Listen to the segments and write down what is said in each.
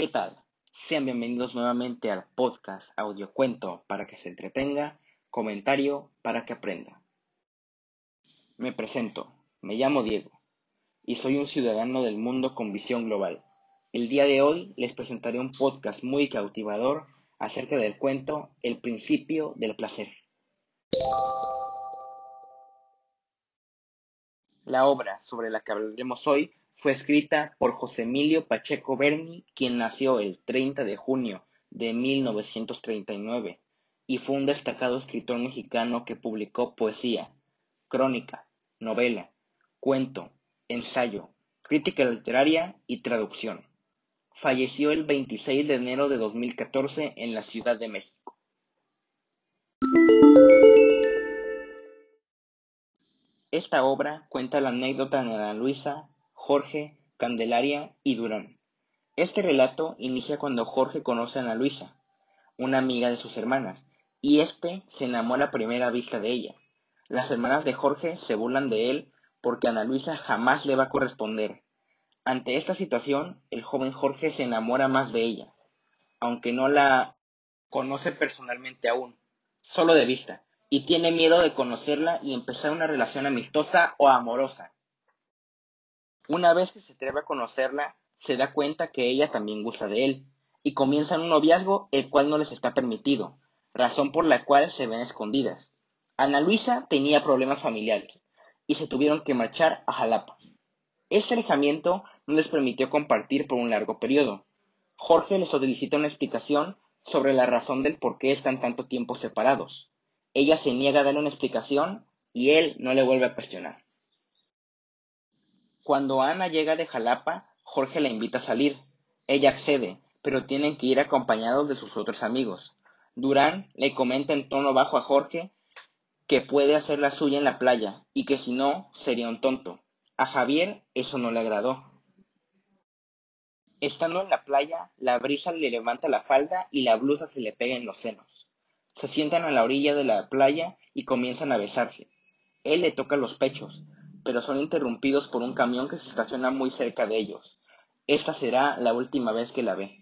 ¿Qué tal? Sean bienvenidos nuevamente al podcast Audiocuento para que se entretenga, comentario para que aprenda. Me presento, me llamo Diego y soy un ciudadano del mundo con visión global. El día de hoy les presentaré un podcast muy cautivador acerca del cuento El principio del placer. La obra sobre la que hablaremos hoy fue escrita por José Emilio Pacheco Berni, quien nació el 30 de junio de 1939 y fue un destacado escritor mexicano que publicó poesía, crónica, novela, cuento, ensayo, crítica literaria y traducción. Falleció el 26 de enero de 2014 en la Ciudad de México. Esta obra cuenta la anécdota de Ana Luisa, Jorge, Candelaria y Durán. Este relato inicia cuando Jorge conoce a Ana Luisa, una amiga de sus hermanas, y éste se enamora a primera vista de ella. Las hermanas de Jorge se burlan de él porque Ana Luisa jamás le va a corresponder. Ante esta situación, el joven Jorge se enamora más de ella, aunque no la conoce personalmente aún, solo de vista, y tiene miedo de conocerla y empezar una relación amistosa o amorosa. Una vez que se atreve a conocerla, se da cuenta que ella también gusta de él, y comienzan un noviazgo el cual no les está permitido, razón por la cual se ven escondidas. Ana Luisa tenía problemas familiares, y se tuvieron que marchar a Jalapa. Este alejamiento no les permitió compartir por un largo periodo. Jorge les solicita una explicación sobre la razón del por qué están tanto tiempo separados. Ella se niega a darle una explicación y él no le vuelve a cuestionar. Cuando Ana llega de Jalapa, Jorge la invita a salir. Ella accede, pero tienen que ir acompañados de sus otros amigos. Durán le comenta en tono bajo a Jorge que puede hacer la suya en la playa y que si no sería un tonto. A Javier eso no le agradó. Estando en la playa, la brisa le levanta la falda y la blusa se le pega en los senos. Se sientan a la orilla de la playa y comienzan a besarse. Él le toca los pechos, pero son interrumpidos por un camión que se estaciona muy cerca de ellos. Esta será la última vez que la ve.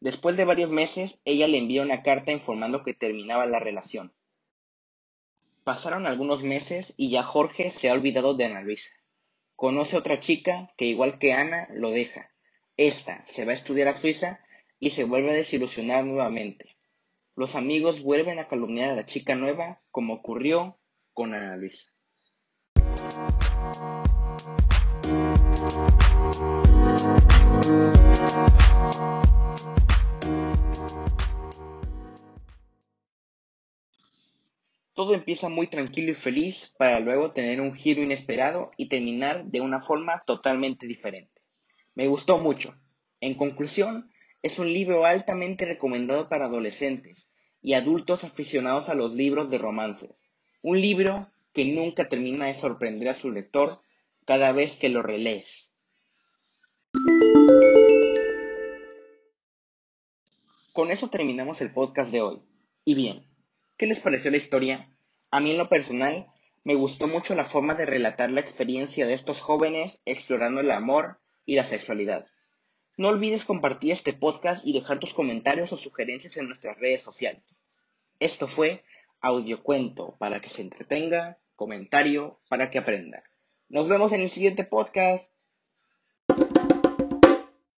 Después de varios meses, ella le envía una carta informando que terminaba la relación. Pasaron algunos meses y ya Jorge se ha olvidado de Ana Luisa. Conoce otra chica que, igual que Ana, lo deja. Esta se va a estudiar a Suiza y se vuelve a desilusionar nuevamente. Los amigos vuelven a calumniar a la chica nueva como ocurrió con Ana Luisa. Todo empieza muy tranquilo y feliz para luego tener un giro inesperado y terminar de una forma totalmente diferente. Me gustó mucho. En conclusión, es un libro altamente recomendado para adolescentes y adultos aficionados a los libros de romances. Un libro que nunca termina de sorprender a su lector cada vez que lo relees. Con eso terminamos el podcast de hoy. Y bien, ¿qué les pareció la historia? A mí en lo personal me gustó mucho la forma de relatar la experiencia de estos jóvenes explorando el amor y la sexualidad. No olvides compartir este podcast y dejar tus comentarios o sugerencias en nuestras redes sociales. Esto fue Audiocuento para que se entretenga, comentario para que aprenda. Nos vemos en el siguiente podcast.